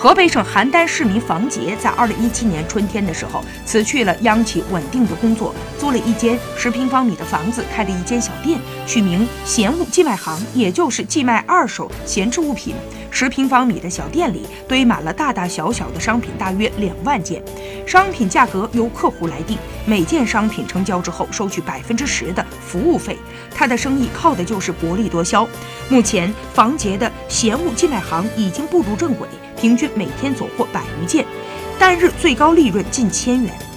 河北省邯郸市民房杰在二零一七年春天的时候，辞去了央企稳定的工作，租了一间十平方米的房子，开了一间小店，取名“闲物寄卖行”，也就是寄卖二手闲置物品。十平方米的小店里堆满了大大小小的商品，大约两万件。商品价格由客户来定，每件商品成交之后收取百分之十的服务费。他的生意靠的就是薄利多销。目前，房杰的闲物寄卖行已经步入正轨。平均每天走货百余件，单日最高利润近千元。